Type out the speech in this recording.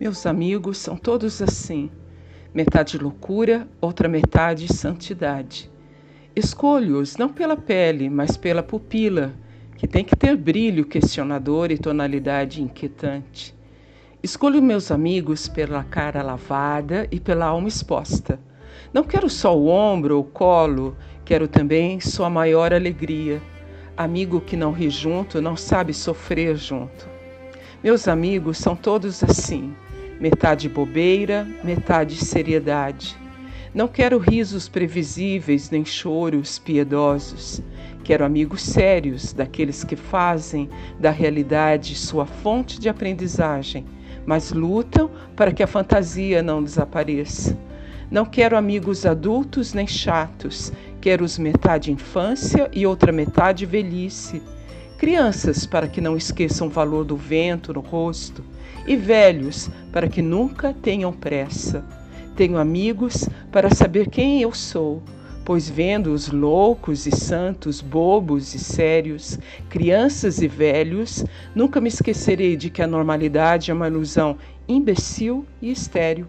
Meus amigos são todos assim, metade loucura, outra metade santidade. Escolho-os não pela pele, mas pela pupila, que tem que ter brilho questionador e tonalidade inquietante. Escolho meus amigos pela cara lavada e pela alma exposta. Não quero só o ombro ou o colo, quero também sua maior alegria. Amigo que não ri junto não sabe sofrer junto. Meus amigos são todos assim metade bobeira, metade seriedade. Não quero risos previsíveis nem choros piedosos. Quero amigos sérios, daqueles que fazem da realidade sua fonte de aprendizagem, mas lutam para que a fantasia não desapareça. Não quero amigos adultos nem chatos, quero os metade infância e outra metade velhice. Crianças para que não esqueçam o valor do vento no rosto e velhos, para que nunca tenham pressa. Tenho amigos para saber quem eu sou, pois vendo os loucos e santos, bobos e sérios, crianças e velhos, nunca me esquecerei de que a normalidade é uma ilusão imbecil e estéril.